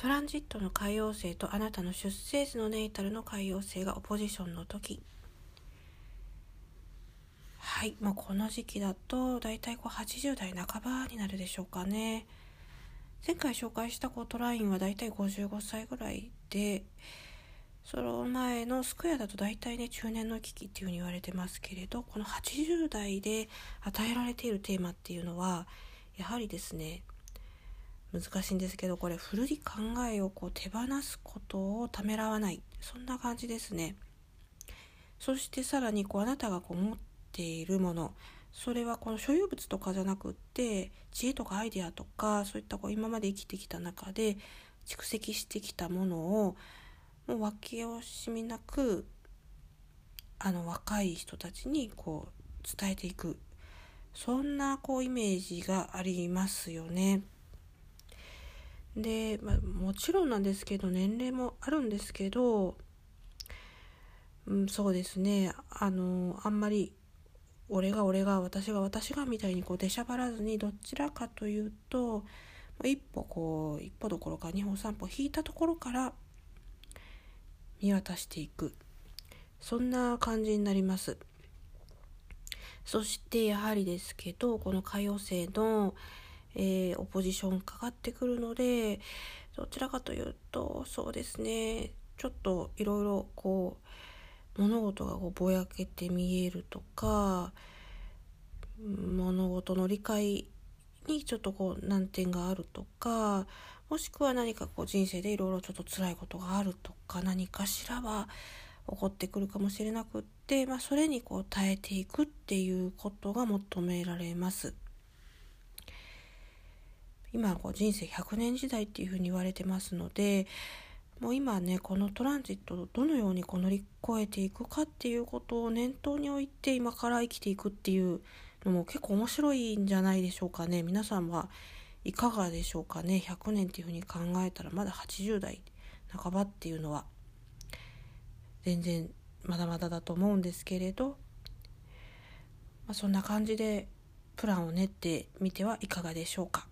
トランジットの海洋星とあなたの出生時のネイタルの海洋星がオポジションの時。はい、まあ、この時期だと大体こう80代半ばになるでしょうかね。前回紹介したコートラインは大体55歳ぐらいでその前のスクエアだと大体ね中年の危機っていうふうに言われてますけれどこの80代で与えられているテーマっていうのはやはりですね難しいんですけどこれ古い考えをこう手放すことをためらわない。そんな感じですね。そしてさらにこうあなたがこう持っているもの。それはこの所有物とかじゃなくって知恵とかアイデアとかそういったこう今まで生きてきた中で蓄積してきたものをもう分け惜しみなくあの若い人たちにこう伝えていく。そんなこうイメージがありますよね。で、まあ、もちろんなんですけど年齢もあるんですけど、うん、そうですね。あのあんまり俺が俺が私が私がみたいにこう出しゃばらずにどちらかというと一歩こう一歩どころか二歩三歩引いたところから見渡していく。そんな感じになります。そしてやはりですけどこの歌謡星の、えー、オポジションかかってくるのでどちらかというとそうですねちょっといろいろこう物事がこうぼやけて見えるとか物事の理解にちょっとこう難点があるとかもしくは何かこう人生でいろいろちょっと辛いことがあるとか何かしらは起こってくるかもしれなくって、まあ、それにこう耐えていくっていうことが求められます。今こう人生100年時代っていうふうに言われてますのでもう今ねこのトランジットをどのようにこう乗り越えていくかっていうことを念頭に置いて今から生きていくっていうのも結構面白いんじゃないでしょうかね。皆さんはいかがでしょうかね。100年っていうふうに考えたらまだ80代半ばっていうのは。全然まだまだだと思うんですけれど、まあ、そんな感じでプランを練ってみてはいかがでしょうか。